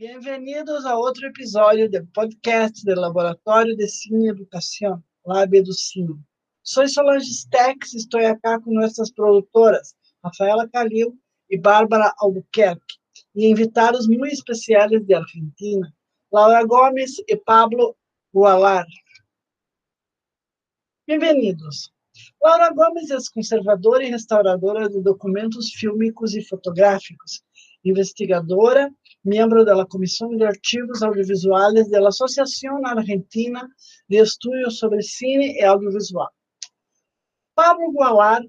Bem-vindos a outro episódio do podcast do Laboratório de e Educação, Lab Cine. Sou Solange Stex, estou aqui com nossas produtoras, Rafaela Calil e Bárbara Albuquerque, e invitados muito especiais de Argentina, Laura Gomes e Pablo Gualar. Bem-vindos. Laura Gomes é conservadora e restauradora de documentos fílmicos e fotográficos, investigadora, membro da Comissão de Arquivos Audiovisuais da Associação Argentina de Estudos sobre Cine e Audiovisual. Pablo Gualar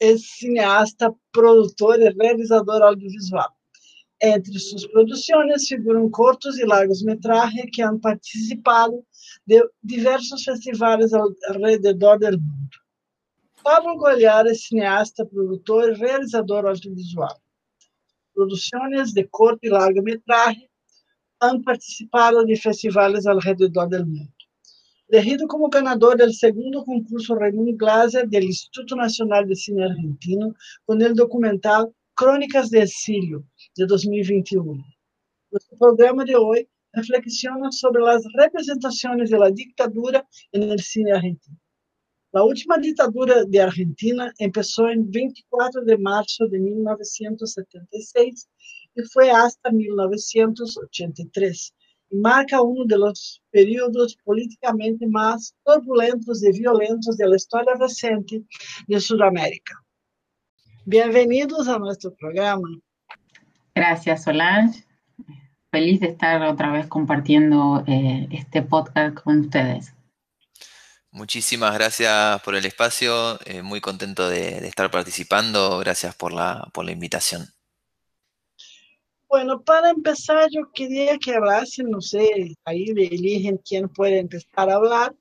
é cineasta, produtor e realizador audiovisual. Entre suas produções figuram curtos e largos metragens que han participado de diversos festivais ao redor do mundo. Pablo Gualar é cineasta, produtor e realizador audiovisual. Produções de curto e largo metraje han participado de festivais ao redor do mundo. Elegido como ganador do segundo concurso Raymond Glaser do Instituto Nacional de Cine Argentino com o documental Crônicas de Exílio, de 2021. Nosso programa de hoje reflexiona sobre as representações da ditadura no cine argentino. A última ditadura de Argentina começou em 24 de março de 1976 e foi hasta 1983 e marca um dos períodos politicamente mais turbulentos e violentos da história recente de Sudamérica. Bienvenidos a nuestro programa. Gracias, Solange. Feliz de estar otra vez compartiendo eh, este podcast con ustedes. Muchísimas gracias por el espacio, eh, muy contento de, de, estar participando, gracias por la, por la invitación. Bueno, para empezar yo quería que hablasen, no sé, ahí eligen quién puede empezar a hablar,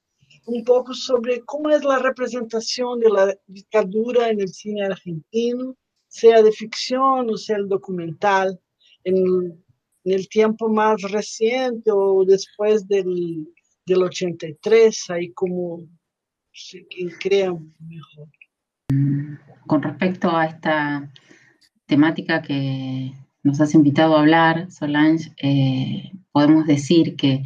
un poco sobre cómo es la representación de la dictadura en el cine argentino, sea de ficción o sea el documental, en, en el tiempo más reciente o después del, del 83, ahí como se crean mejor. Con respecto a esta temática que nos has invitado a hablar, Solange, eh, podemos decir que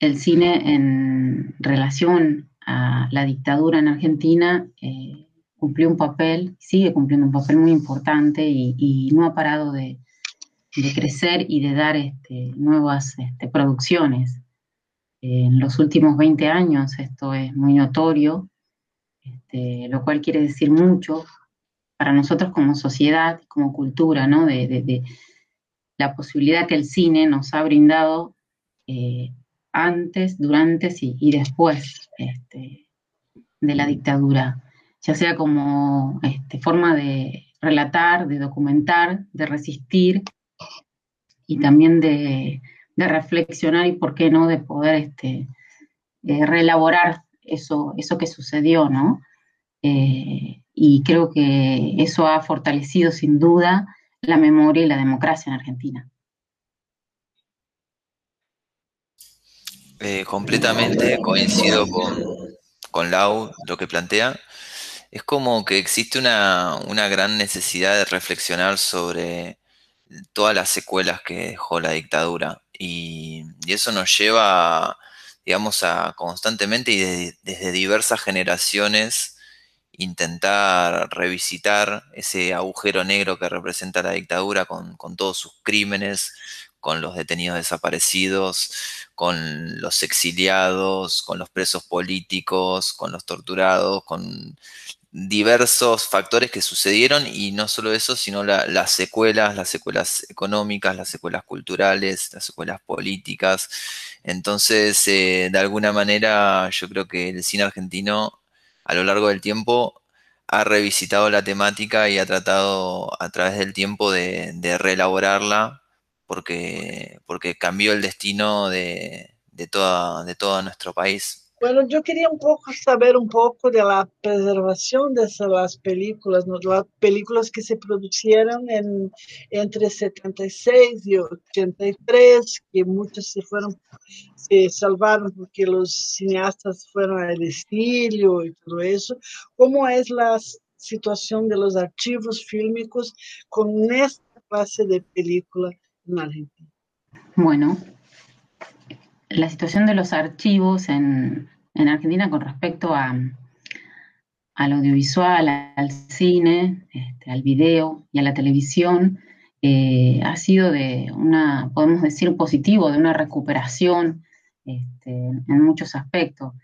el cine en relación a la dictadura en Argentina eh, cumplió un papel, sigue cumpliendo un papel muy importante y, no ha parado de, de, crecer y de dar este, nuevas este, producciones. En los últimos 20 años esto es muy notorio, este, lo cual quiere decir mucho para nosotros como sociedad, como cultura, ¿no? De, la posibilidad que el cine nos ha brindado eh, antes, durante y, y después este, de la dictadura, ya sea como este, forma de relatar, de documentar, de resistir y también de, de reflexionar y, por qué no, de poder este, eh, reelaborar eso, eso que sucedió, ¿no? Eh, y creo que eso ha fortalecido sin duda la memoria y la democracia en Argentina. Eh, completamente coincido con, con, Lau, lo que plantea. Es como que existe una, una, gran necesidad de reflexionar sobre todas las secuelas que dejó la dictadura. Y, eso nos lleva, digamos, a constantemente y de, desde diversas generaciones intentar revisitar ese agujero negro que representa la dictadura con, con, todos sus crímenes, con los detenidos desaparecidos, con los exiliados, con los presos políticos, con los torturados, con diversos factores que sucedieron y no solo eso, sino la, las secuelas, las secuelas económicas, las secuelas culturales, las secuelas políticas. Entonces, eh, de alguna manera, yo creo que el cine argentino a lo largo del tiempo ha revisitado la temática y ha tratado a través del tiempo de, de reelaborarla porque, porque cambió el destino de, de, toda, de todo nuestro país. Bueno, yo quería un poco saber un poco de la preservación de esas películas, ¿no? las películas que se produjeron en, entre 76 y 83, que muchas se fueron, se salvaron porque los cineastas fueron al exilio y todo eso. ¿Cómo es la situación de los archivos fílmicos con esta clase de película en Argentina? Bueno, la situación de los archivos en, Argentina con respecto al audiovisual, al cine, este, al video y a la televisión, eh, ha sido de una, podemos decir, positivo, de una recuperación este, en muchos aspectos.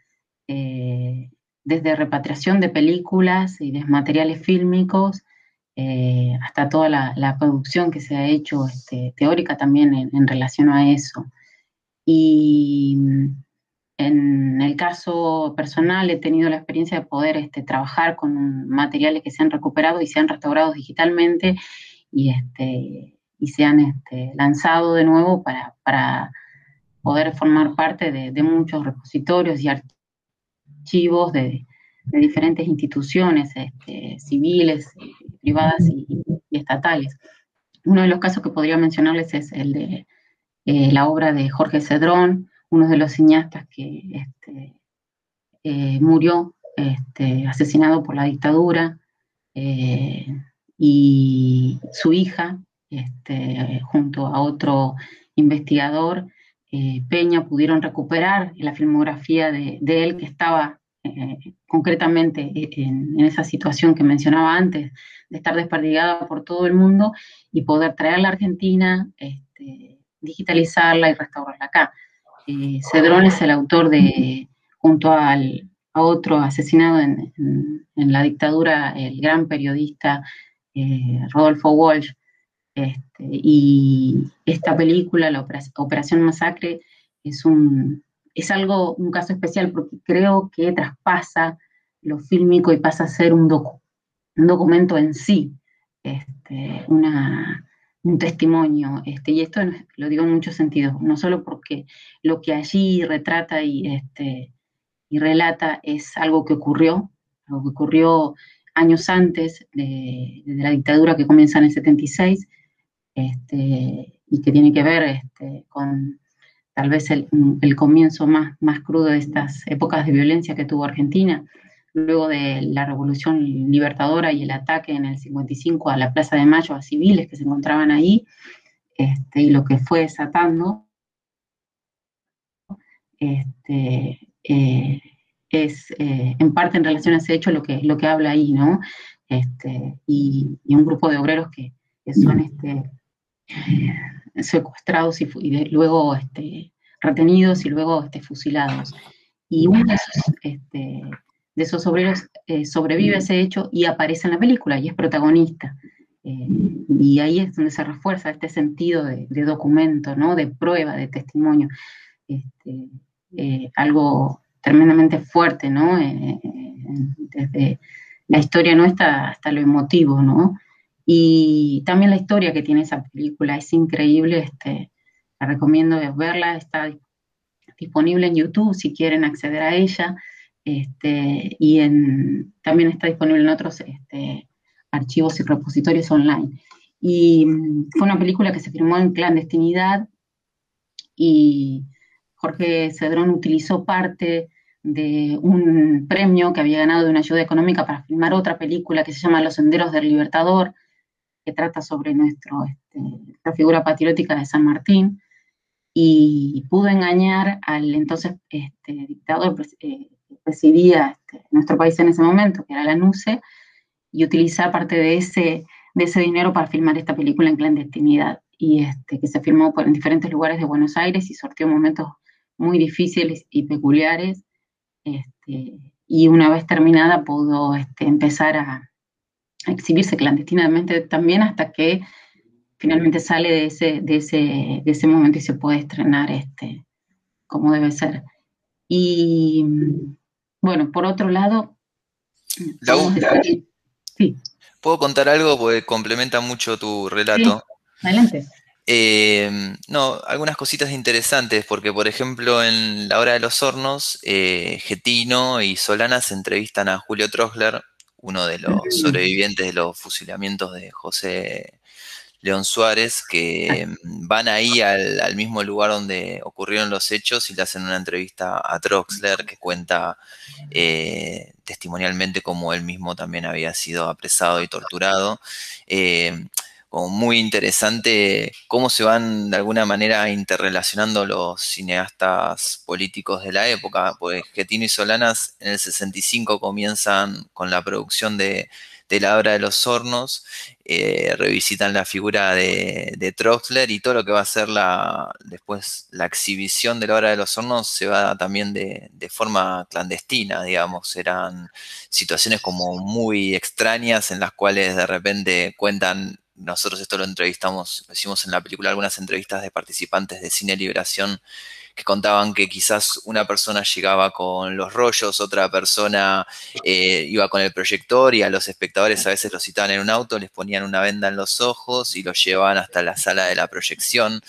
Eh, desde repatriación de películas y de materiales fílmicos, eh, hasta toda la, producción que se ha hecho este, teórica también en, relación a eso. Y en el caso personal he tenido la experiencia de poder este, trabajar con materiales que se han recuperado y se han restaurado digitalmente y, este, y se han este, lanzado de nuevo para, poder formar parte de, muchos repositorios y archivos de, diferentes instituciones este, civiles, privadas y, estatales. Uno de los casos que podría mencionarles es el de eh, la obra de Jorge Cedrón, uno de los cineastas que este, eh, murió este, asesinado por la dictadura, eh, y su hija, este, junto a otro investigador, Peña, pudieron recuperar la filmografía de, él que estaba concretamente en, esa situación que mencionaba antes, de estar desperdigada por todo el mundo y poder traerla a Argentina, digitalizarla y restaurarla acá. Eh, Cedrón es el autor de, junto al, a otro asesinado en, la dictadura, el gran periodista eh, Rodolfo Walsh, este, y esta película, la Operación Masacre, es un, es algo, un caso especial porque creo que traspasa lo fílmico y pasa a ser un, un documento en sí, este, un testimonio. Este, y esto lo digo en muchos sentidos, no solo porque lo que allí retrata y, este, y relata es algo que ocurrió, algo que ocurrió años antes de, la dictadura que comienza en el 76, este, y que tiene que ver este, con tal vez el, comienzo más, más crudo de estas épocas de violencia que tuvo Argentina, luego de la revolución libertadora y el ataque en el 55 a la Plaza de Mayo a civiles que se encontraban ahí, este, y lo que fue desatando, este, eh, es eh, en parte en relación a ese hecho lo que, lo que habla ahí, ¿no? Este, y, un grupo de obreros que, son este, secuestrados y, luego este, retenidos y luego este, fusilados. Y uno de esos, este, de esos obreros eh, sobrevive a ese hecho y aparece en la película y es protagonista. Eh, y ahí es donde se refuerza este sentido de, documento, ¿no? de prueba, de testimonio. Este, eh, algo tremendamente fuerte, ¿no? desde la historia nuestra hasta lo emotivo, ¿no? Y también la historia que tiene esa película es increíble, este, la recomiendo verla, está disponible en YouTube si quieren acceder a ella, este, y también está disponible en otros este, archivos y repositorios online. Y mm, fue una película que se filmó en clandestinidad y Jorge Cedrón utilizó parte de un premio que había ganado de una ayuda económica para filmar otra película que se llama Los Senderos del Libertador, que trata sobre nuestro, este, nuestra figura patriótica de San Martín, y pudo engañar al entonces este, dictador eh, presidía este, nuestro país en ese momento, que era la NUCE, y utilizar parte de ese, de ese dinero para filmar esta película en clandestinidad, y este, que se filmó por, en diferentes lugares de Buenos Aires y sortió momentos muy difíciles y peculiares, este, y una vez terminada pudo este, empezar a, exhibirse clandestinamente también hasta que finalmente sale de ese, de ese, de ese momento y se puede estrenar este, como debe ser. Y bueno, por otro lado... sí. ¿Puedo contar algo? Porque complementa mucho tu relato. adelante. Eh, no, algunas cositas interesantes, porque por ejemplo en La Hora de los Hornos, eh, Getino y Solana se entrevistan a Julio Trosler, uno de los sobrevivientes de los fusilamientos de José León Suárez, que van ahí al, mismo lugar donde ocurrieron los hechos y le hacen una entrevista a Troxler que cuenta eh, testimonialmente cómo él mismo también había sido apresado y torturado. Eh, como muy interesante cómo se van de alguna manera interrelacionando los cineastas políticos de la época, pues Getino y Solanas en el 65 comienzan con la producción de, la obra de los hornos, eh, revisitan la figura de, de, y todo lo que va a ser la, después la exhibición de la obra de los hornos se va también de, forma clandestina, digamos, eran situaciones como muy extrañas en las cuales de repente cuentan nosotros esto lo entrevistamos, hicimos en la película algunas entrevistas de participantes de Cine Liberación que contaban que quizás una persona llegaba con los rollos, otra persona eh, iba con el proyector y a los espectadores a veces los citaban en un auto, les ponían una venda en los ojos y los llevaban hasta la sala de la proyección.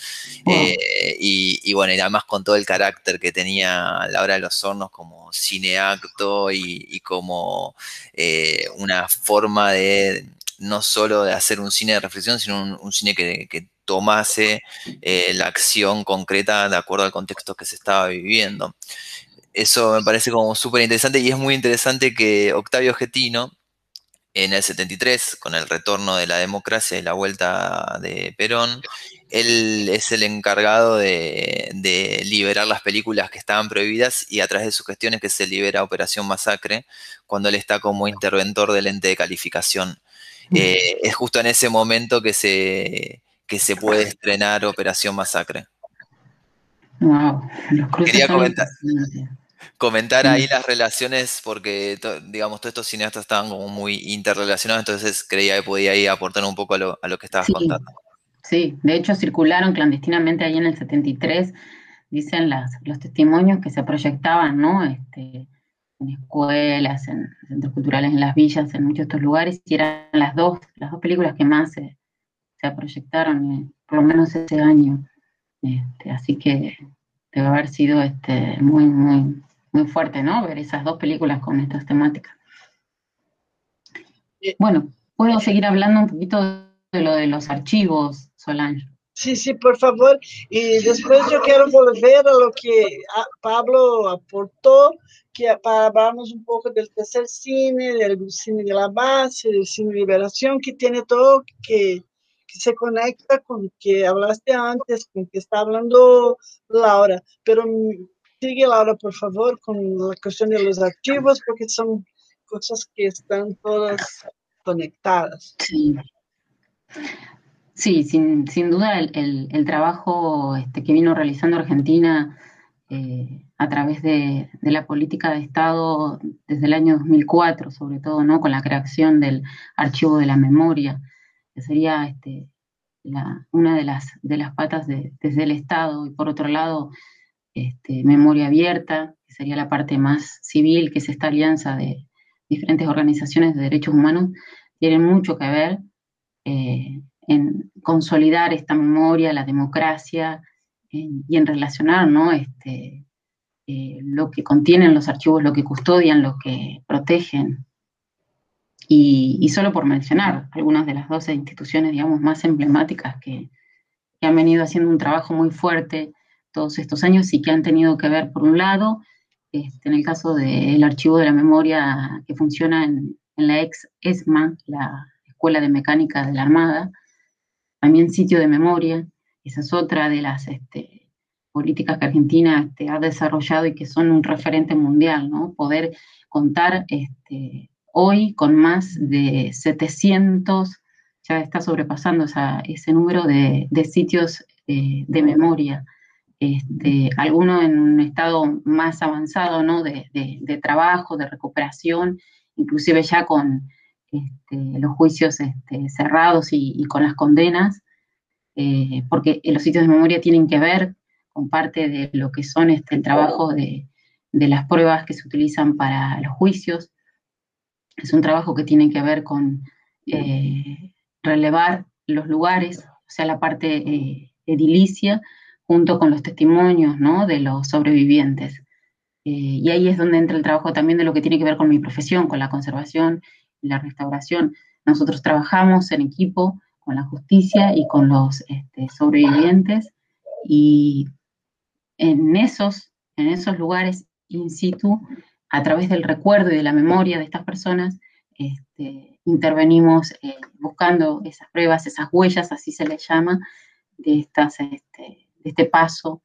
Eh, y, bueno, y además con todo el carácter que tenía la hora de los hornos como cineacto y, y como eh, una forma de no solo de hacer un cine de reflexión, sino un, cine que, tomase eh, la acción concreta de acuerdo al contexto que se estaba viviendo. Eso me parece como súper interesante y es muy interesante que Octavio Getino, en el 73, con el retorno de la democracia y la vuelta de Perón, él es el encargado de, de, liberar las películas que estaban prohibidas y a través de sus gestiones que se libera Operación Masacre, cuando él está como interventor del ente de calificación. Eh, es justo en ese momento que se, que se puede estrenar Operación Masacre. Wow, Quería comentar, comentar ahí las relaciones porque, digamos, todos estos cineastas estaban como muy interrelacionados, entonces creía que podía ir aportar un poco a lo, a lo que estabas contando. Sí, de hecho circularon clandestinamente ahí en el 73, dicen las, los testimonios que se proyectaban, ¿no? Este, en escuelas, en centros culturales, en las villas, en muchos de estos lugares, y eran las dos, las dos películas que más se, proyectaron, eh, por lo menos ese año. Este, así que debe haber sido este, muy, muy, muy fuerte, ¿no? Ver esas dos películas con estas temáticas. Bueno, puedo seguir hablando un poquito de lo de los archivos, Solange. Sí, sí, por favor. Y después yo quiero volver a lo que Pablo aportó, que para hablarnos un poco del tercer cine, del cine de la base, del cine de liberación, que tiene todo que se conecta con que hablaste antes, con que está hablando Laura. Pero sigue Laura, por favor, con la cuestión de los archivos, porque son cosas que están todas conectadas. Sí. Sí, sin, sin duda el, el, trabajo este, que vino realizando Argentina eh, a través de, de, la política de Estado desde el año 2004, sobre todo, ¿no? Con la creación del Archivo de la Memoria, que sería este, una de las, de las patas de, desde el Estado, y por otro lado, este, Memoria Abierta, que sería la parte más civil, que es esta alianza de diferentes organizaciones de derechos humanos, tienen mucho que ver. Eh, en consolidar esta memoria, la democracia y en relacionar ¿no? este, eh, lo que contienen los archivos, lo que custodian, lo que protegen. Y, solo por mencionar algunas de las 12 instituciones, digamos, más emblemáticas que, han venido haciendo un trabajo muy fuerte todos estos años y que han tenido que ver, por un lado, este, en el caso del archivo de la memoria que funciona en, en la ex ESMA, la Escuela de Mecánica de la Armada, también sitio de memoria, esa es otra de las este, políticas que Argentina este, ha desarrollado y que son un referente mundial, ¿no? Poder contar este, hoy con más de 700, ya está sobrepasando ese número de, sitios eh, de memoria. Este, algunos en un estado más avanzado ¿no? de, trabajo, de recuperación, inclusive ya con este, los juicios este, cerrados y, con las condenas, eh, porque los sitios de memoria tienen que ver con parte de lo que son el trabajo de, las pruebas que se utilizan para los juicios. Es un trabajo que tiene que ver con eh, relevar los lugares, o sea, la parte eh, edilicia, junto con los testimonios de los sobrevivientes. y ahí es donde entra el trabajo también de lo que tiene que ver con mi profesión, con la conservación la restauración. Nosotros trabajamos en equipo con la justicia y con los este, sobrevivientes y en esos, en esos lugares in situ, a través del recuerdo y de la memoria de estas personas, este, intervenimos eh, buscando esas pruebas, esas huellas, así se les llama, este, de este paso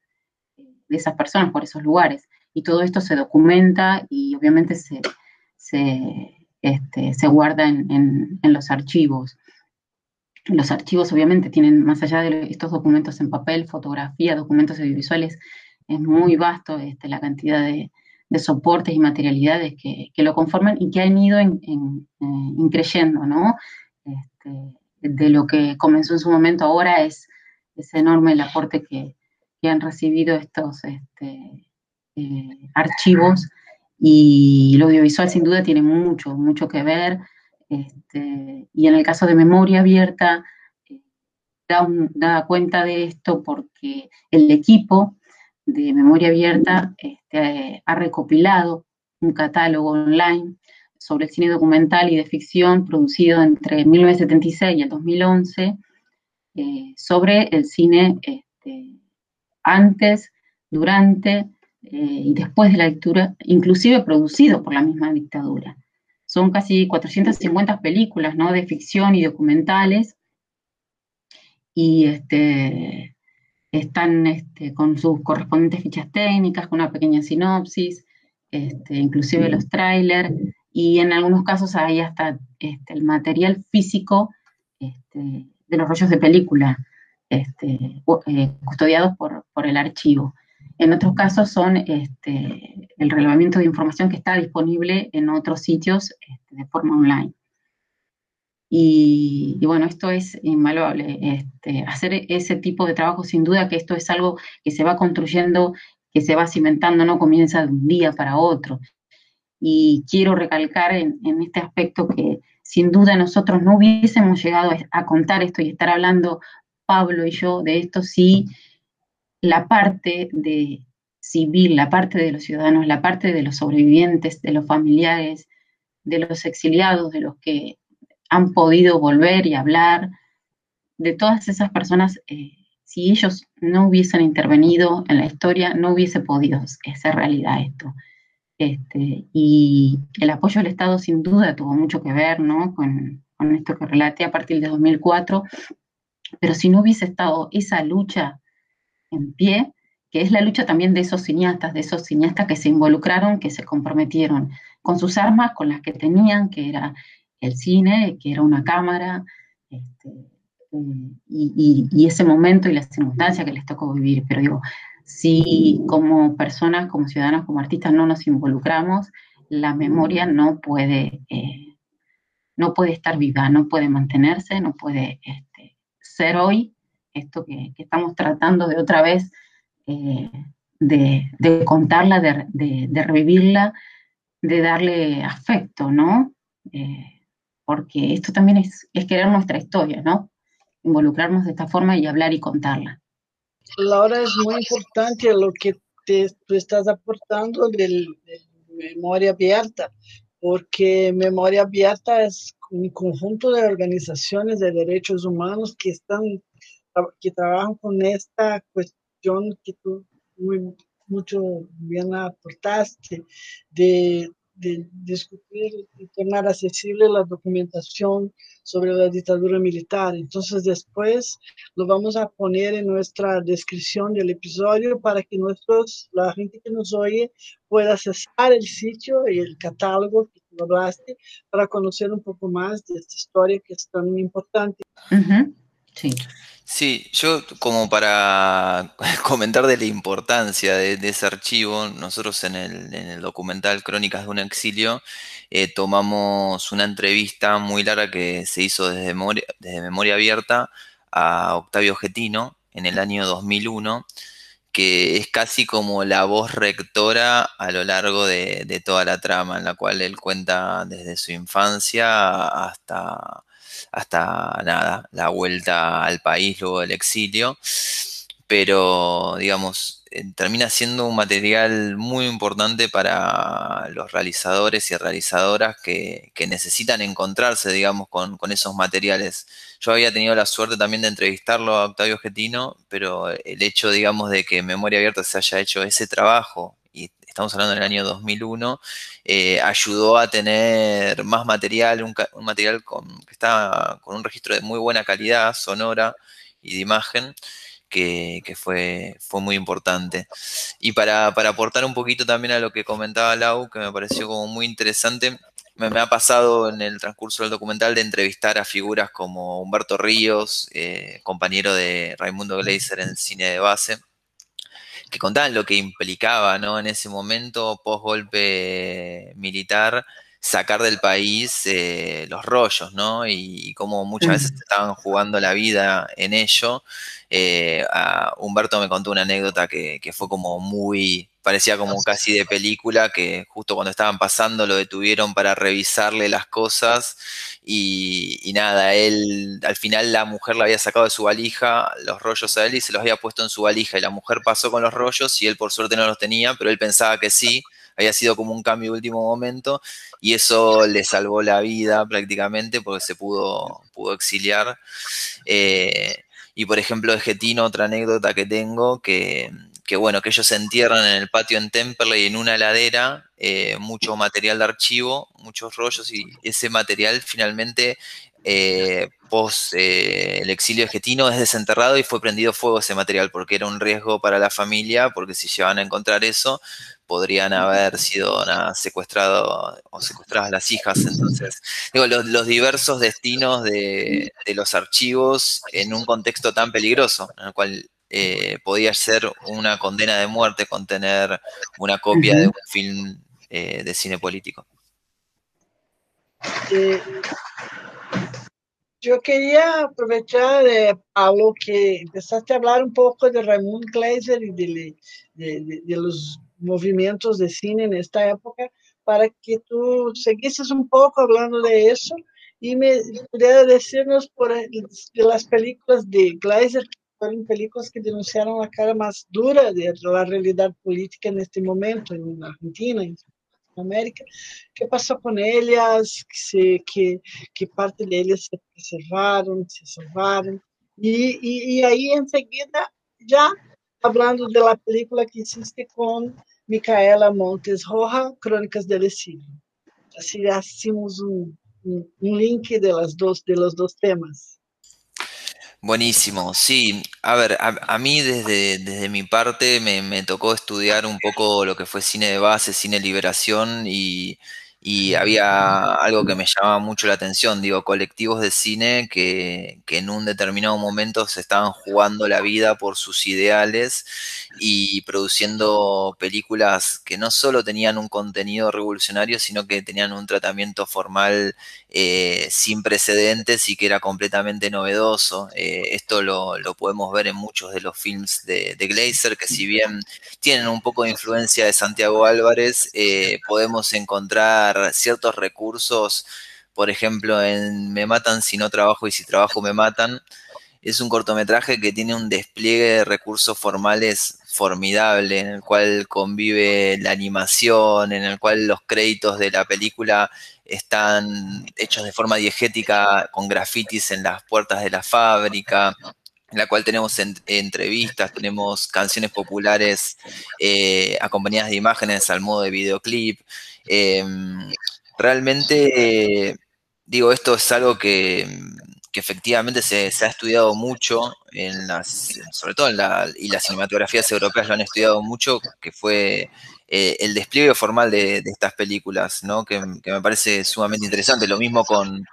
de esas personas por esos lugares. Y todo esto se documenta y obviamente se, se, este, guarda en, los archivos. Los archivos obviamente tienen, más allá de estos documentos en papel, fotografía, documentos audiovisuales, es muy vasto la cantidad de, soportes y materialidades que, lo conforman y que han ido en, increyendo, ¿no? Este, de lo que comenzó en su momento ahora es, es enorme el aporte que, que han recibido estos este, eh, archivos y lo audiovisual sin duda tiene mucho, mucho que ver. Este, y en el caso de memoria abierta, eh, da, cuenta de esto porque el equipo de memoria abierta este, ha recopilado un catálogo online sobre el cine documental y de ficción producido entre 1976 y el 2011 eh, sobre el cine este, antes, durante eh, y después de la dictadura, inclusive producido por la misma dictadura. Son casi 450 películas ¿no? de ficción y documentales y este, están este, con sus correspondientes fichas técnicas, con una pequeña sinopsis, este, inclusive los trailers, y en algunos casos hay hasta este, el material físico este, de los rollos de película, este, eh, custodiados por, el archivo. En otros casos son este, el relevamiento de información que está disponible en otros sitios de forma online. Y, bueno, esto es invaluable. Este, hacer ese tipo de trabajo, sin duda que esto es algo que se va construyendo, que se va cimentando, no comienza de un día para otro. Y quiero recalcar en, en este aspecto que sin duda nosotros no hubiésemos llegado a contar esto y estar hablando Pablo y yo de esto sí, la parte de civil, la parte de los ciudadanos, la parte de los sobrevivientes, de los familiares, de los exiliados, de los que han podido volver y hablar, de todas esas personas, eh, si ellos no hubiesen intervenido en la historia, no hubiese podido ser realidad esto. Este, y el apoyo del Estado sin duda tuvo mucho que ver ¿no? con, con esto que relaté a partir de 2004 pero si no hubiese estado esa lucha en pie, que es la lucha también de esos cineastas, de esos cineastas que se involucraron, que se comprometieron con sus armas, con las que tenían, que era el cine, que era una cámara, este, y, ese momento y la circunstancia que les tocó vivir. Pero digo, si como personas, como ciudadanos, como artistas no nos involucramos, la memoria no puede, eh, no puede estar viva, no puede mantenerse, no puede este, ser hoy, esto que, estamos tratando de otra vez eh, de, contarla, de, revivirla, de darle afecto, ¿no? Eh, porque esto también es, querer nuestra historia, ¿no? Involucrarnos de esta forma y hablar y contarla. Laura, es muy importante lo que te, tú estás aportando de memoria abierta, porque memoria abierta es un conjunto de organizaciones de derechos humanos que están que trabajan con esta cuestión que tú muy, mucho bien aportaste de de discutir y tornar accesible la documentación sobre la dictadura militar. Entonces después lo vamos a poner en nuestra descripción del episodio para que nuestros, la gente que nos oye pueda accesar el sitio y el catálogo que tú hablaste para conocer un poco más de esta historia que es tan importante. Sí. Sí, yo como para comentar de la importancia de, ese archivo, nosotros en el, documental Crónicas de un exilio eh, tomamos una entrevista muy larga que se hizo desde memoria, abierta a Octavio Getino en el año 2001, que es casi como la voz rectora a lo largo de toda la trama, en la cual él cuenta desde su infancia hasta hasta nada, la vuelta al país luego del exilio. Pero, digamos, eh, termina siendo un material muy importante para los realizadores y realizadoras que, necesitan encontrarse, digamos, con, esos materiales. Yo había tenido la suerte también de entrevistarlo a Octavio Getino, pero el hecho, digamos, de que Memoria Abierta se haya hecho ese trabajo estamos hablando del año 2001, eh, ayudó a tener más material, un, material con, que está con un registro de muy buena calidad sonora y de imagen. Que, fue, fue muy importante. Y para, aportar un poquito también a lo que comentaba Lau, que me pareció como muy interesante, me, ha pasado en el transcurso del documental de entrevistar a figuras como Humberto Ríos, eh, compañero de Raimundo Gleiser en cine de base, que contaban lo que implicaba, ¿no? En ese momento, post golpe militar, sacar del país eh, los rollos, ¿no? Y, como muchas veces estaban jugando la vida en ello. Eh, Humberto me contó una anécdota que, fue como muy, parecía como casi de película, que justo cuando estaban pasando lo detuvieron para revisarle las cosas y, nada, él, al final la mujer le había sacado de su valija los rollos a él y se los había puesto en su valija y la mujer pasó con los rollos y él por suerte no los tenía, pero él pensaba que sí, había sido como un cambio de último momento y eso le salvó la vida prácticamente porque se pudo, pudo exiliar. Eh, y por ejemplo, de Getino, otra anécdota que tengo, que, bueno, que ellos se entierran en el patio en Temperley en una ladera, eh, mucho material de archivo, muchos rollos, y ese material finalmente, eh, post el exilio de Getino, es desenterrado y fue prendido fuego ese material, porque era un riesgo para la familia, porque si llevan a encontrar eso, podrían haber sido secuestrados o secuestradas las hijas. Entonces, digo, los, diversos destinos de, los archivos en un contexto tan peligroso, en el cual eh, podía ser una condena de muerte contener una copia de un film eh, de cine político. Eh, yo quería aprovechar, lo que empezaste a hablar un poco de Raymond Gleiser y de los movimentos de cine en esta época para que tú seguieses un poco hablando de eso. Y me pudiera decirnos por de las películas de Gleiser, que fueron películas que denunciaron la cara más dura de la realidad política en este momento en Argentina, en América. ¿Qué pasó con ellas? Que, que, que parte de ellas se preservaron, se salvaron. Y, y, y ahí enseguida, ya hablando de la película que hiciste con Micaela Montes Roja, Crônicas del Exílio. Así hacemos un, un, un, link de, las dos, de los dos temas. Buenísimo, sí. A ver, a, mí desde, desde mi parte me, me, tocó estudiar un poco lo que fue cine de base, cine liberación y y había algo que me llamaba mucho la atención, digo, colectivos de cine que, que, en un determinado momento se estaban jugando la vida por sus ideales y produciendo películas que no solo tenían un contenido revolucionario, sino que tenían un tratamiento formal eh, sin precedentes y que era completamente novedoso. Eh, esto lo, lo, podemos ver en muchos de los films de, de, Glazer, que si bien tienen un poco de influencia de Santiago Álvarez, eh, podemos encontrar ciertos recursos, por ejemplo, en Me matan si no trabajo y si trabajo me matan. Es un cortometraje que tiene un despliegue de recursos formales formidable, en el cual convive la animación, en el cual los créditos de la película están hechos de forma diegética con grafitis en las puertas de la fábrica, en la cual tenemos entrevistas, tenemos canciones populares eh, acompañadas de imágenes al modo de videoclip. Em, realmente, digo, esto es algo que, efectivamente se, ha estudiado mucho, en las, sobre todo en la, y las cinematografías europeas lo han estudiado mucho, que fue eh, el despliegue formal de, estas películas, ¿no? Que, me parece sumamente interesante. Lo mismo con,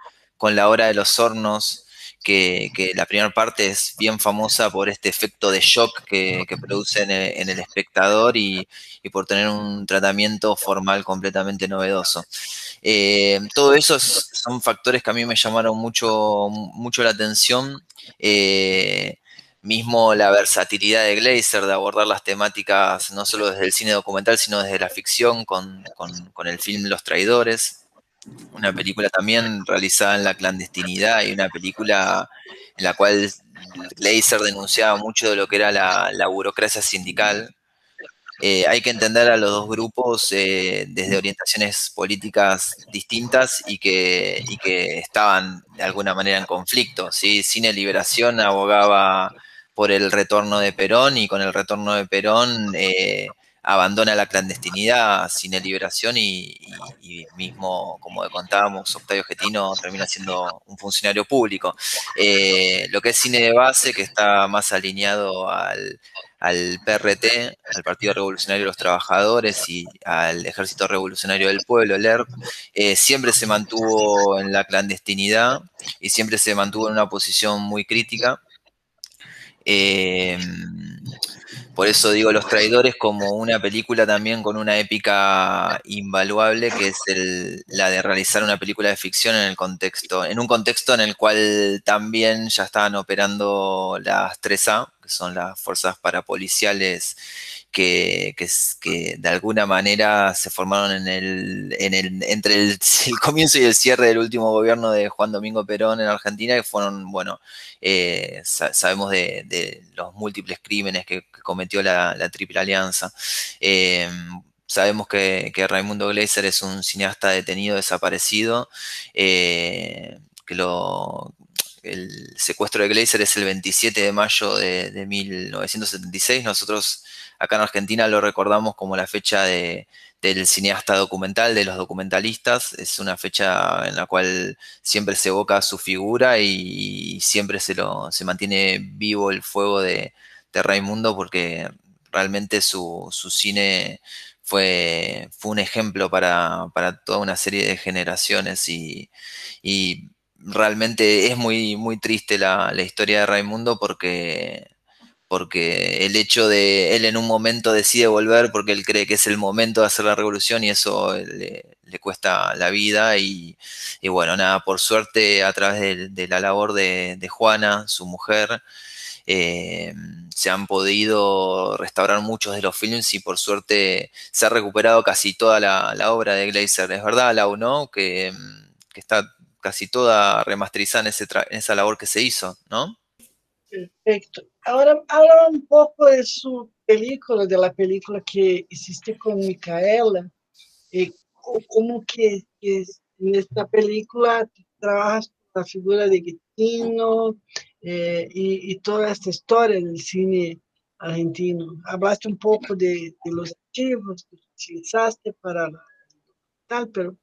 La Hora de los Hornos, que, la primera parte es bien famosa por este efecto de shock que, produce en el, espectador y, por tener un tratamiento formal completamente novedoso. Eh, todo eso son factores que a mí me llamaron mucho, mucho la atención. Eh, mismo la versatilidad de Glazer de abordar las temáticas no solo desde el cine documental, sino desde la ficción con, el film Los Traidores, una película también realizada en la clandestinidad y una película en la cual Glazer denunciaba mucho de lo que era la, burocracia sindical. Eh, hay que entender a los dos grupos eh, desde orientaciones políticas distintas y que, y que estaban de alguna manera en conflicto. ¿sí? Cine Liberación abogaba por el retorno de Perón y con el retorno de Perón eh, abandona la clandestinidad, cine liberación y, mismo, como contábamos, Octavio Getino termina siendo un funcionario público. Eh, lo que es cine de base, que está más alineado al, al PRT, al Partido Revolucionario de los Trabajadores y al Ejército Revolucionario del Pueblo, el ERP, eh, siempre se mantuvo en la clandestinidad y siempre se mantuvo en una posición muy crítica. Eh, por eso digo Los Traidores como una película también con una épica invaluable, que es la de realizar una película de ficción en el contexto, en un contexto en el cual también ya estaban operando las 3A, que son las fuerzas parapoliciales que, de alguna manera se formaron en el, en el, entre el, comienzo y el cierre del último gobierno de Juan Domingo Perón en Argentina, que fueron, bueno, eh, sabemos de, los múltiples crímenes que, cometió la, Triple Alianza. Eh, sabemos que, Raimundo Gleiser es un cineasta detenido, desaparecido, eh, que lo, el secuestro de Gleiser es el 27 de mayo de, de 1976. Nosotros Acá en Argentina lo recordamos como la fecha del cineasta documental, de los documentalistas. Es una fecha en la cual siempre se evoca su figura y, siempre se, lo, se mantiene vivo el fuego de, Raimundo porque realmente su, cine fue, fue, un ejemplo para, toda una serie de generaciones y, realmente es muy, muy triste la, la historia de Raimundo porque porque el hecho de él en un momento decide volver porque él cree que es el momento de hacer la revolución y eso le, cuesta la vida y, bueno, nada, por suerte a través de, la labor de, Juana, su mujer, eh, se han podido restaurar muchos de los films y por suerte se ha recuperado casi toda la, obra de Glazer. Es verdad, Lau, ¿no? Que, está casi toda remasterizada en, ese en esa labor que se hizo, ¿no? Perfecto. Ahora habla un poco de su película, de la película que hiciste con Micaela, eh, como que, en esta película trabajas la figura de Guitino eh, y, toda esta historia del cine argentino. Hablaste un poco de, los archivos que utilizaste para tal, pero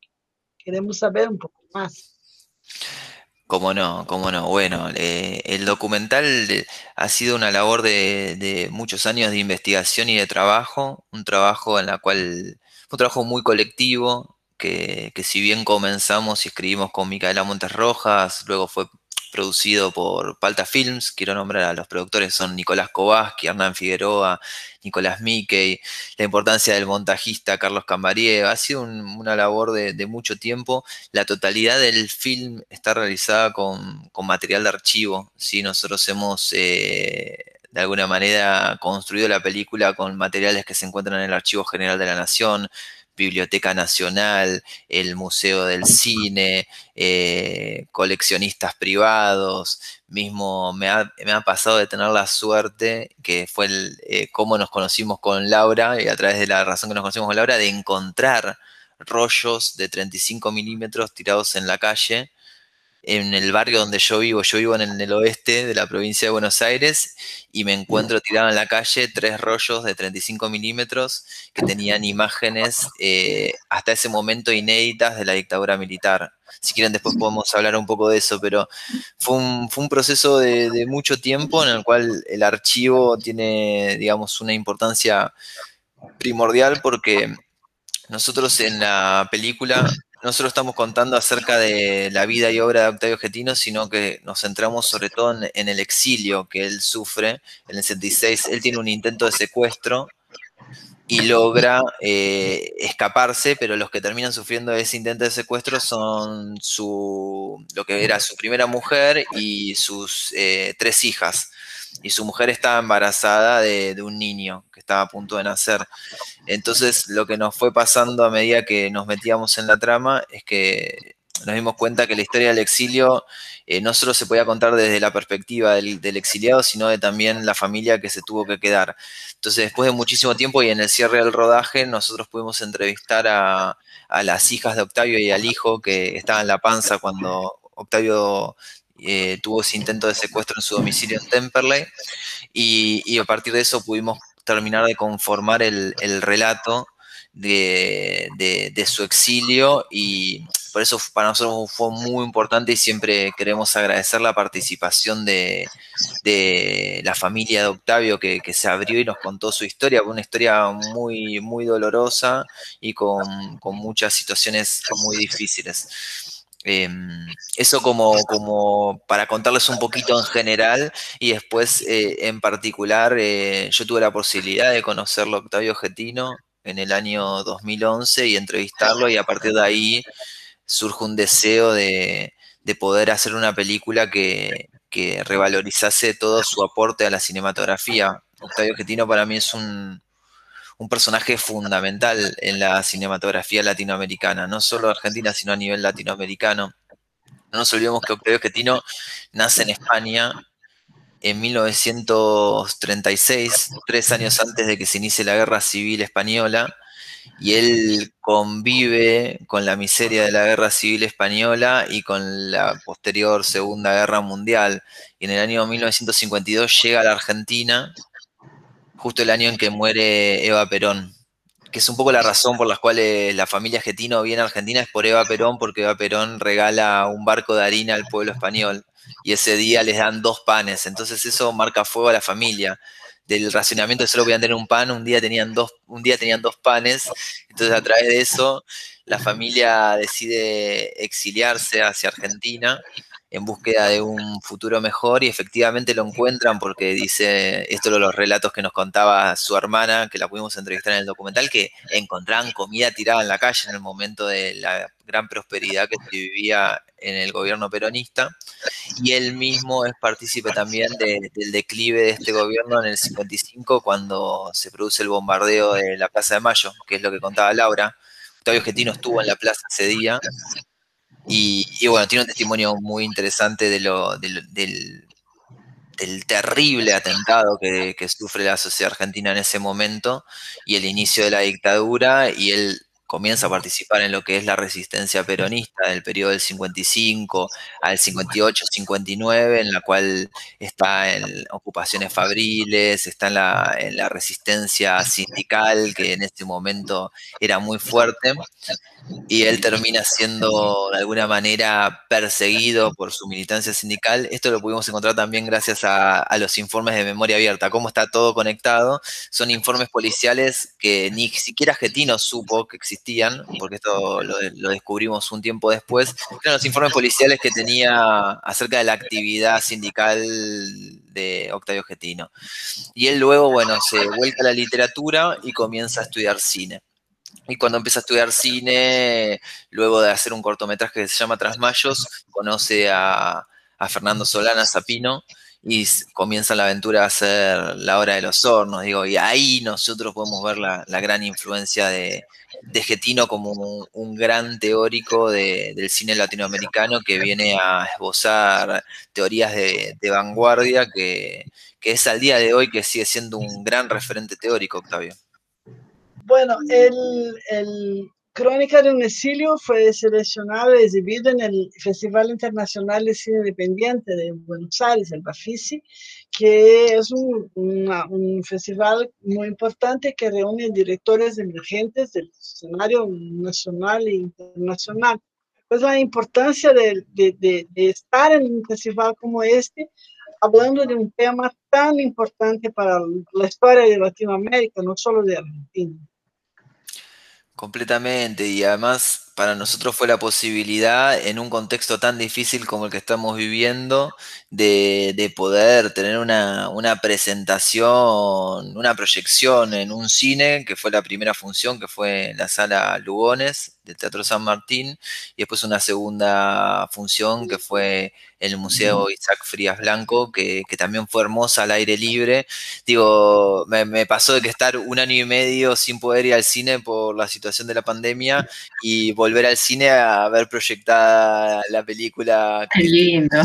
queremos saber un poco más. Cómo no, cómo no. Bueno, eh, el documental ha sido una labor de, muchos años de investigación y de trabajo, un trabajo en la cual, un trabajo muy colectivo, que, que si bien comenzamos y escribimos con Micaela Montes Rojas, luego fue producido por Palta Films. Quiero nombrar a los productores, son Nicolás Kovaski, Hernán Figueroa, Nicolás Mickey, la importancia del montajista Carlos Cambarier. Ha sido una labor de, mucho tiempo. La totalidad del film está realizada con, material de archivo. ¿sí? Nosotros hemos... Eh, de alguna manera construido la película con materiales que se encuentran en el Archivo General de la Nación, Biblioteca Nacional, el Museo del Cine, eh, coleccionistas privados, mismo me ha, pasado de tener la suerte, que fue el, eh, cómo nos conocimos con Laura, y a través de la razón que nos conocimos con Laura, de encontrar rollos de 35 milímetros tirados en la calle en el barrio donde yo vivo. Yo vivo en el, oeste de la provincia de Buenos Aires y me encuentro tirado en la calle tres rollos de 35 milímetros que tenían imágenes eh, hasta ese momento inéditas de la dictadura militar. Si quieren después podemos hablar un poco de eso, pero fue un, proceso de mucho tiempo en el cual el archivo tiene, digamos, una importancia primordial porque nosotros en la película no solo estamos contando acerca de la vida y obra de Octavio Getino, sino que nos centramos sobre todo en, el exilio que él sufre. En el 76 él tiene un intento de secuestro y logra eh, escaparse, pero los que terminan sufriendo ese intento de secuestro son su, lo que era su primera mujer y sus eh, tres hijas y su mujer estaba embarazada de, un niño estaba a punto de nacer. Entonces lo que nos fue pasando a medida que nos metíamos en la trama es que nos dimos cuenta que la historia del exilio eh, no solo se podía contar desde la perspectiva del, exiliado, sino de también la familia que se tuvo que quedar. Entonces, después de muchísimo tiempo y en el cierre del rodaje, nosotros pudimos entrevistar a, las hijas de Octavio y al hijo que estaba en la panza cuando Octavio eh, tuvo ese intento de secuestro en su domicilio en Temperley y, a partir de eso pudimos terminar de conformar el, relato de, su exilio y por eso para nosotros fue muy importante y siempre queremos agradecer la participación de, la familia de Octavio que, se abrió y nos contó su historia, una historia muy, muy dolorosa y con, con muchas situaciones muy difíciles. Em, eso como, como para contarles un poquito en general y después eh, en particular eh, yo tuve la posibilidad de conocerlo Octavio Getino en el año 2011 y entrevistarlo y a partir de ahí surge un deseo de, poder hacer una película que, que revalorizase todo su aporte a la cinematografía. Octavio Getino para mí es un, un personaje fundamental en la cinematografía latinoamericana, no solo argentina, sino a nivel latinoamericano. No nos olvidemos que Octavio Getino nace en España en 1936, tres años antes de que se inicie la Guerra Civil Española, y él convive con la miseria de la Guerra Civil Española y con la posterior Segunda Guerra Mundial. Y en el año 1952 llega a la Argentina justo el año en que muere Eva Perón, que es un poco la razón por la cual la familia Getino viene a Argentina, es por Eva Perón, porque Eva Perón regala un barco de harina al pueblo español y ese día les dan dos panes, entonces eso marca fuego a la familia. Del racionamiento de solo podían tener un pan, un día tenían dos, un día tenían dos panes, entonces a través de eso la familia decide exiliarse hacia Argentina en búsqueda de un futuro mejor y efectivamente lo encuentran porque dice, esto de los relatos que nos contaba su hermana, que la pudimos entrevistar en el documental, que encontraban comida tirada en la calle en el momento de la gran prosperidad que se vivía en el gobierno peronista. Y él mismo es partícipe también del declive de este gobierno en el 55 cuando se produce el bombardeo de la Plaza de Mayo, que es lo que contaba Laura. Octavio Getino estuvo en la plaza ese día y, bueno, tiene un testimonio muy interesante de lo, del, del, terrible atentado que, sufre la sociedad argentina en ese momento y el inicio de la dictadura y él comienza a participar en lo que es la resistencia peronista del periodo del 55 al 58, 59, en la cual está en ocupaciones fabriles, está en la, en la resistencia sindical, que en ese momento era muy fuerte y él termina siendo de alguna manera perseguido por su militancia sindical. Esto lo pudimos encontrar también gracias a, los informes de memoria abierta, cómo está todo conectado. Son informes policiales que ni siquiera Getino supo que existían, porque esto lo, descubrimos un tiempo después. Eran los informes policiales que tenía acerca de la actividad sindical de Octavio Getino. Y él luego, bueno, se vuelve a la literatura y comienza a estudiar cine. Y cuando empieza a estudiar cine, luego de hacer un cortometraje que se llama Trasmayos, conoce a, Fernando Solana Zapino y comienza la aventura a hacer La Hora de los Hornos, digo, y ahí nosotros podemos ver la, gran influencia de, de Getino como un, gran teórico del cine latinoamericano que viene a esbozar teorías de, vanguardia que, es al día de hoy que sigue siendo un gran referente teórico, Octavio. Bueno, el, el, Crónica de un exilio fue seleccionado y exhibido en el Festival Internacional de Cine Independiente de Buenos Aires, el Bafisi, que es un, un, festival muy importante que reúne directores emergentes del escenario nacional e internacional. Pues la importancia de, de, de, de estar en un festival como este, hablando de un tema tan importante para la historia de Latinoamérica, no solo de Argentina. Completamente, y además para nosotros fue la posibilidad en un contexto tan difícil como el que estamos viviendo de, poder tener una, una, presentación, una proyección en un cine, que fue la primera función, que fue en la sala Lugones del Teatro San Martín, y después una segunda función que fue en el Museo Isaac Frías Blanco, que, también fue hermosa al aire libre. Digo, me, pasó de que estar un año y medio sin poder ir al cine por la situación de la pandemia y volver al cine a ver proyectada la película que lindo.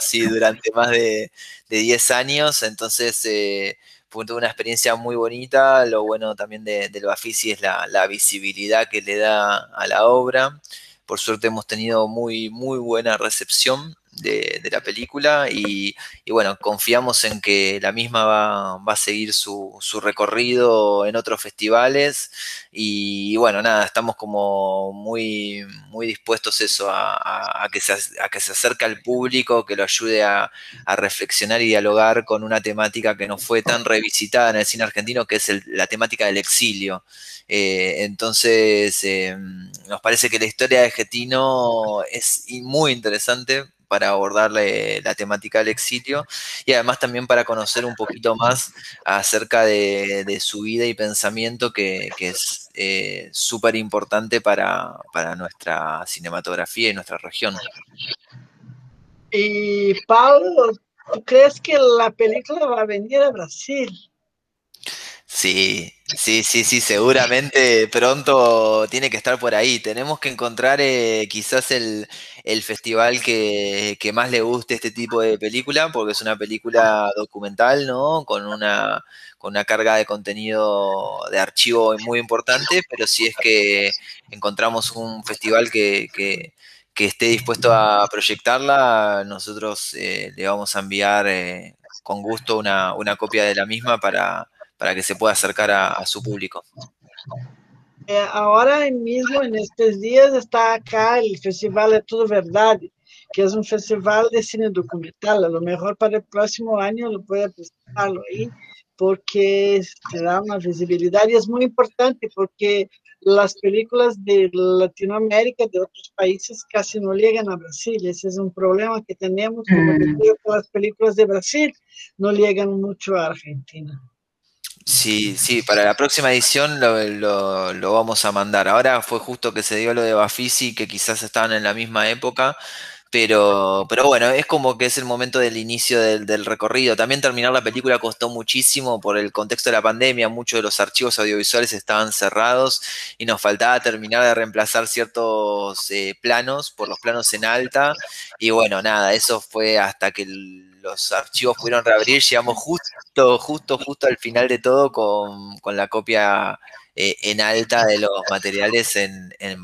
sí, durante más de, de 10 años. Entonces, eh, fue una experiencia muy bonita. Lo bueno también de, del Bafisi es la, la, visibilidad que le da a la obra. Por suerte hemos tenido muy, muy buena recepción de, la película y, bueno, confiamos en que la misma va, a seguir su, recorrido en otros festivales y, bueno, nada, estamos como muy, muy dispuestos eso, a, que se, a que se acerque al público, que lo ayude a, reflexionar y dialogar con una temática que no fue tan revisitada en el cine argentino, que es la temática del exilio. Eh, entonces, em, nos parece que la historia de Getino es muy interesante para abordar la, temática del exilio y además también para conocer un poquito más acerca de, su vida y pensamiento que, es eh, súper importante para, nuestra cinematografía y nuestra región. Y Pablo, ¿tú crees que la película va a venir a Brasil? Sí, sí, sí, sí, seguramente pronto tiene que estar por ahí. Tenemos que encontrar eh, quizás el, festival que, más le guste este tipo de película, porque es una película documental, ¿no? Con una, con una carga de contenido de archivo muy importante, pero si es que encontramos un festival que, esté dispuesto a proyectarla, nosotros eh, le vamos a enviar eh, con gusto una, una copia de la misma para para que se pueda acercar a, su público. Eh, ahora mismo, en estos días, está acá el Festival de Todo Verdad, que es un festival de cine documental. A lo mejor para el próximo año lo puede presentarlo ahí, porque te da una visibilidad y es muy importante porque las películas de Latinoamérica, de otros países, casi no llegan a Brasil. Ese es un problema que tenemos, como mm. las películas de Brasil no llegan mucho a Argentina. Sí, sí, para la próxima edición lo, vamos a mandar. Ahora fue justo que se dio lo de Bafisi, que quizás estaban en la misma época, pero, pero bueno, es como que es el momento del inicio del, recorrido. También terminar la película costó muchísimo por el contexto de la pandemia, muchos de los archivos audiovisuales estaban cerrados y nos faltaba terminar de reemplazar ciertos eh, planos por los planos en alta. Y bueno, nada, eso fue hasta que los archivos pudieron reabrir, llegamos justo, justo, justo al final de todo con, la copia eh, en alta de los materiales en, en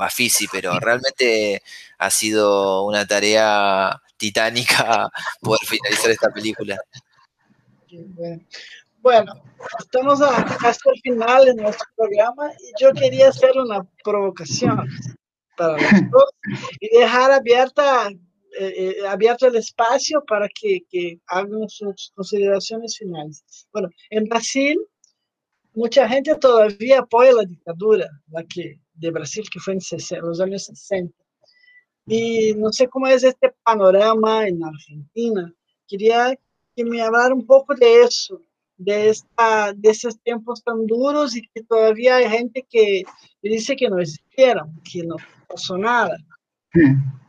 pero realmente ha sido una tarea titánica poder finalizar esta película. Bueno, estamos hasta el final de nuestro programa y yo quería hacer una provocación para los dos y dejar abierta eh, eh, abierto el espacio para que, que, hagan sus consideraciones finales. Bueno, en Brasil, mucha gente todavía apoya la dictadura la que, de Brasil, que fue en los años 60. Y no sé cómo es este panorama en Argentina. Quería que me hablara un poco de eso, de, esta, de esos tiempos tan duros y que todavía hay gente que dice que no existieron, que no pasó nada. Hmm.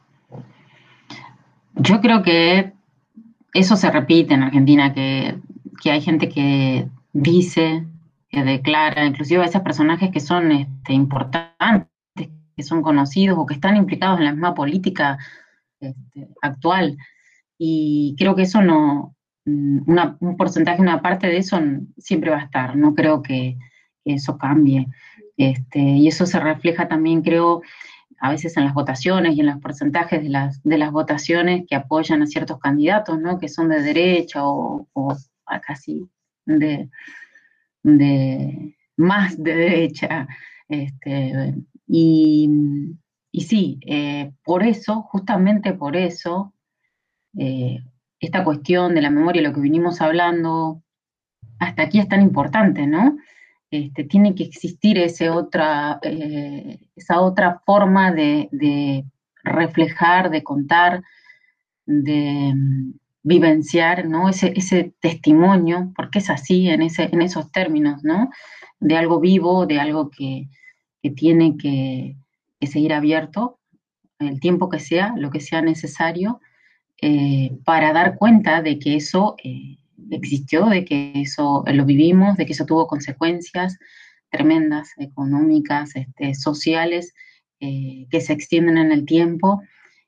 Yo creo que eso se repite en Argentina, que, hay gente que dice, que declara, inclusive a esos personajes que son este, importantes, que son conocidos o que están implicados en la misma política este, actual. Y creo que eso no, un porcentaje, una parte de eso siempre va a estar. No creo que, eso cambie. Este, y eso se refleja también, creo, a veces en las votaciones y en los porcentajes de las, de las votaciones que apoyan a ciertos candidatos, ¿no? Que son de derecha o, casi de, más de derecha. Este, y, sí, eh, por eso, justamente por eso, eh, esta cuestión de la memoria, lo que vinimos hablando, hasta aquí es tan importante, ¿no? Este, tiene que existir ese otra, eh, esa otra forma de, reflejar, de contar, de mm, vivenciar, ¿no? Ese, ese, testimonio, porque es así en, ese, en esos términos, ¿no? De algo vivo, de algo que, tiene que, seguir abierto, el tiempo que sea, lo que sea necesario, eh, para dar cuenta de que eso eh, existió, de que eso lo vivimos, de que eso tuvo consecuencias tremendas, económicas, este, sociales, eh, que se extienden en el tiempo,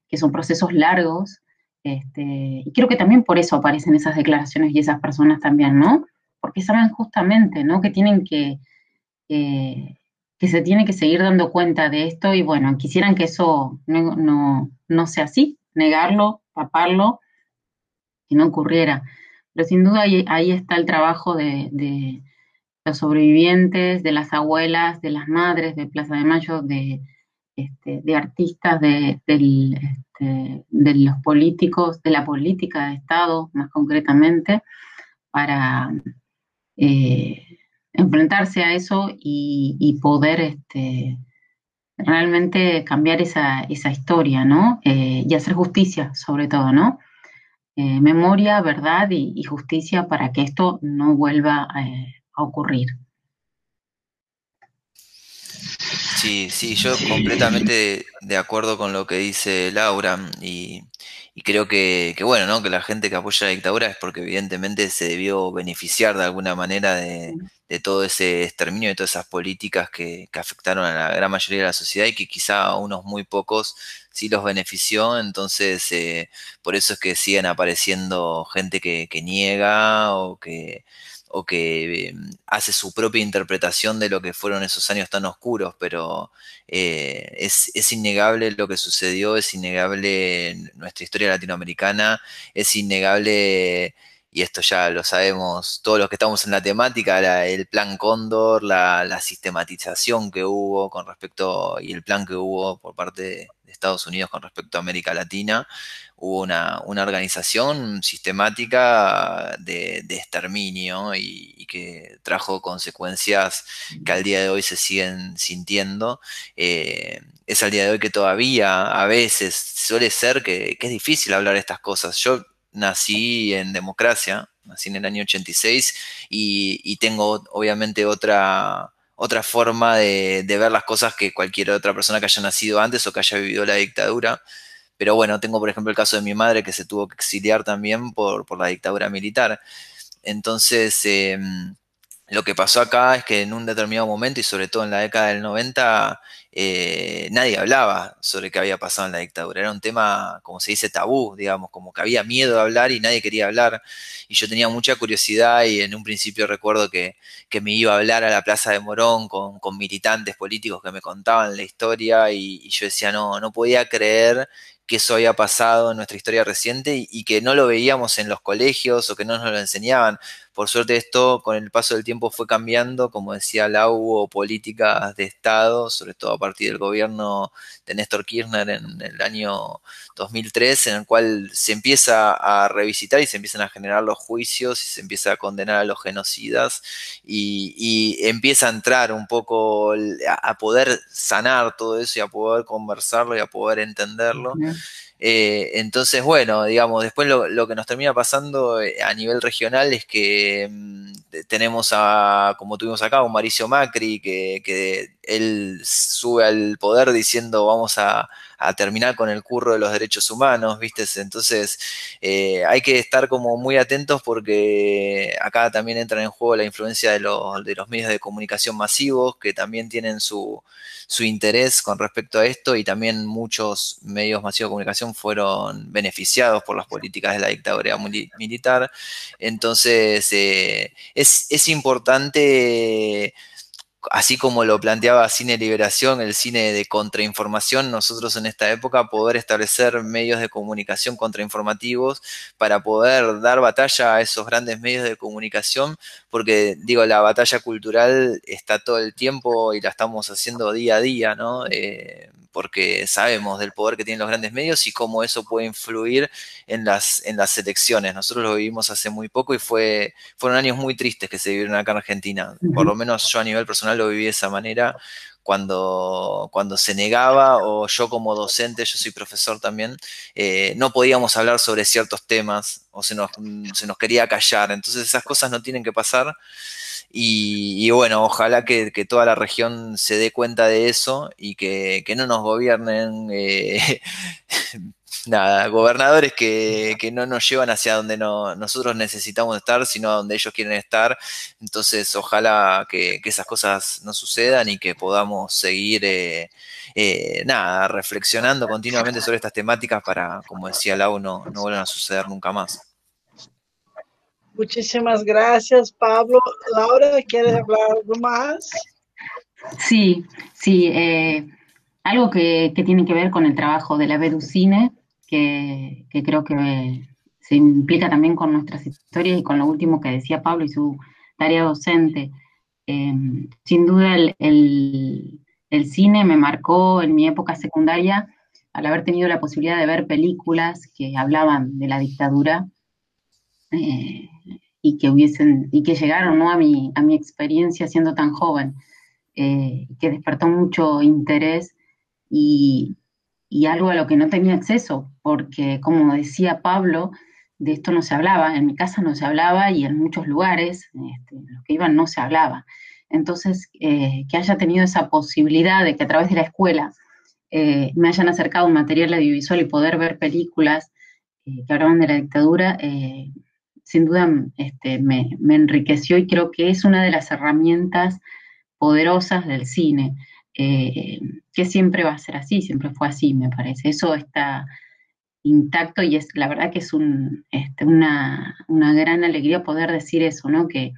que son procesos largos. Este, y creo que también por eso aparecen esas declaraciones y esas personas también, ¿no? Porque saben justamente, ¿no? Que tienen que, que se tiene que seguir dando cuenta de esto y bueno, quisieran que eso no, no sea así, negarlo taparlo, que no ocurriera. Pero sin duda ahí, está el trabajo de, los sobrevivientes, de las abuelas, de las madres de Plaza de Mayo, de, este, artistas, de, este, de los políticos, de la política de Estado más concretamente, para eh, enfrentarse a eso y, poder este, realmente cambiar esa, historia, ¿no? Eh, y hacer justicia, sobre todo, ¿no? Eh, memoria, verdad y, justicia para que esto no vuelva a ocurrir. Sí, sí, yo completamente de acuerdo con lo que dice Laura y, creo que, bueno, ¿no? Que la gente que apoya la dictadura es porque evidentemente se debió beneficiar de alguna manera de, todo ese exterminio, de todas esas políticas que, afectaron a la gran mayoría de la sociedad y que quizá a unos muy pocos sí los benefició, entonces eh, por eso es que siguen apareciendo gente que niega o que o que em, hace su propia interpretación de lo que fueron esos años tan oscuros, pero eh, es, innegable lo que sucedió, es innegable nuestra historia latinoamericana, es innegable, y esto ya lo sabemos todos los que estamos en la temática, el plan Cóndor, la, sistematización que hubo con respecto, y el plan que hubo por parte de Estados Unidos con respecto a América Latina hubo una, organización sistemática de, exterminio y, que trajo consecuencias que al día de hoy se siguen sintiendo. Eh, es al día de hoy que todavía a veces suele ser que, es difícil hablar de estas cosas. Yo nací en democracia, nací en el año 86 y, tengo obviamente otra otra forma de, de, ver las cosas que cualquier otra persona que haya nacido antes o que haya vivido la dictadura. Pero bueno, tengo por ejemplo el caso de mi madre que se tuvo que exiliar también por, la dictadura militar. Entonces, em, lo que pasó acá es que en un determinado momento, y sobre todo en la década del 90, eh, nadie hablaba sobre qué había pasado en la dictadura. Era un tema, como se dice, tabú, digamos, como que había miedo de hablar y nadie quería hablar. Y yo tenía mucha curiosidad y en un principio recuerdo que, me iba a hablar a la Plaza de Morón con, militantes políticos que me contaban la historia y, y yo decía, no, no podía creer que eso había pasado en nuestra historia reciente y, que no lo veíamos en los colegios o que no nos lo enseñaban. Por suerte esto con el paso del tiempo fue cambiando, como decía Lau, hubo políticas de Estado, sobre todo a partir del gobierno de Néstor Kirchner en el año 2003, en el cual se empieza a revisitar y se empiezan a generar los juicios y se empieza a condenar a los genocidas y, empieza a entrar un poco a, poder sanar todo eso y a poder conversarlo y a poder entenderlo. Eh, entonces, bueno, digamos, después lo, que nos termina pasando eh, a nivel regional es que mm, tenemos a, como tuvimos acá, un Mauricio Macri, que, que él sube al poder diciendo vamos a, terminar con el curro de los derechos humanos, ¿viste? Entonces eh, hay que estar como muy atentos porque acá también entra en juego la influencia de los, de los medios de comunicación masivos que también tienen su, su interés con respecto a esto y también muchos medios masivos de comunicación fueron beneficiados por las políticas de la dictadura militar. Entonces eh, es, es importante así como lo planteaba Cine Liberación, el cine de contrainformación, nosotros en esta época poder establecer medios de comunicación contrainformativos para poder dar batalla a esos grandes medios de comunicación, porque digo, la batalla cultural está todo el tiempo y la estamos haciendo día a día, ¿no? Eh, porque sabemos del poder que tienen los grandes medios y cómo eso puede influir en las, en las elecciones. Nosotros lo vivimos hace muy poco y fue, fueron años muy tristes que se vivieron acá en Argentina. Por lo menos yo a nivel personal lo viví de esa manera cuando, cuando se negaba, o yo como docente, yo soy profesor también, eh, no podíamos hablar sobre ciertos temas o se nos, se nos quería callar. Entonces esas cosas no tienen que pasar. Y, bueno, ojalá que, toda la región se dé cuenta de eso y que, no nos gobiernen eh, nada, gobernadores que, no nos llevan hacia donde nosotros necesitamos estar, sino a donde ellos quieren estar. Entonces, ojalá que, esas cosas no sucedan y que podamos seguir, eh, eh, nada, reflexionando continuamente sobre estas temáticas para, como decía Lau, no, no vuelvan a suceder nunca más. Muchísimas gracias, Pablo. Laura, ¿quieres hablar algo más? Sí, sí. Eh, algo que, tiene que ver con el trabajo de la Beducine que, creo que se implica también con nuestras historias y con lo último que decía Pablo y su tarea docente. Em, sin duda el, cine me marcó en mi época secundaria al haber tenido la posibilidad de ver películas que hablaban de la dictadura eh, y que hubiesen y que llegaron a, mi, a mi experiencia siendo tan joven, eh, que despertó mucho interés y, y algo a lo que no tenía acceso, porque como decía Pablo, de esto no se hablaba, en mi casa no se hablaba y en muchos lugares, este, los que iban no se hablaba. Entonces, eh, que haya tenido esa posibilidad de que a través de la escuela eh, me hayan acercado un material audiovisual y poder ver películas eh, que hablaban de la dictadura, sin duda este, me, enriqueció y creo que es una de las herramientas poderosas del cine, que siempre va a ser así, siempre fue así, me parece. Eso está intacto y es la verdad que es este, una, gran alegría poder decir eso, ¿no? Que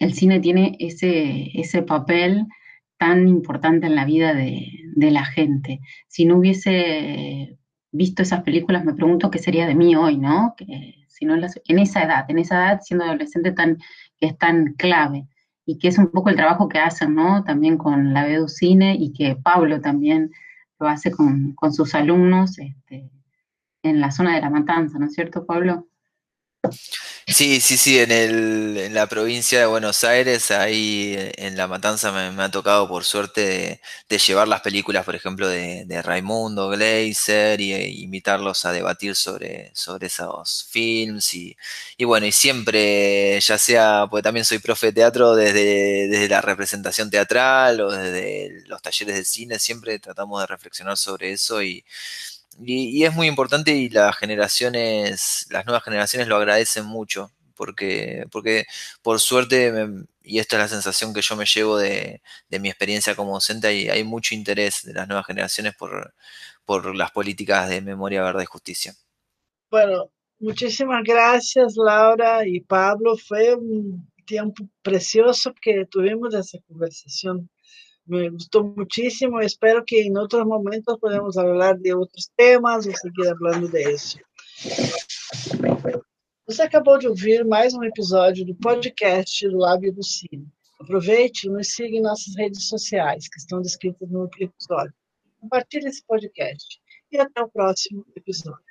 el cine tiene ese, ese papel tan importante en la vida de, la gente. Si no hubiese visto esas películas, me pregunto qué sería de mí hoy, ¿no? Que, si no en esa edad, en esa edad siendo adolescente tan, es tan clave y que es un poco el trabajo que hacen, ¿no? También con la Cine y que Pablo también lo hace con, con sus alumnos, este, en la zona de la matanza, ¿no es cierto, Pablo? Sí, sí, sí, en, el, en la provincia de Buenos Aires, ahí en La Matanza me, ha tocado por suerte de, llevar las películas, por ejemplo, de, de Raimundo Gleiser y e invitarlos a debatir sobre, sobre esos films y, y, bueno, y siempre, ya sea, porque también soy profe de teatro, desde, desde la representación teatral o desde los talleres de cine, siempre tratamos de reflexionar sobre eso y y, es muy importante y las generaciones, las nuevas generaciones lo agradecen mucho, porque, porque por suerte, y esta es la sensación que yo me llevo de, mi experiencia como docente, hay, hay mucho interés de las nuevas generaciones por, por las políticas de memoria, verdad y justicia. Bueno, muchísimas gracias Laura y Pablo, fue un tiempo precioso que tuvimos esa conversación me gustó muchísimo. Espero que en otros momentos podamos hablar de otros temas o seguir hablando de isso. Você acabou de ouvir mais um episódio do podcast do Lábio do Cine. Aproveite e nos siga em nossas redes sociais, que estão descritas no episódio. Compartilhe esse podcast e até o próximo episódio.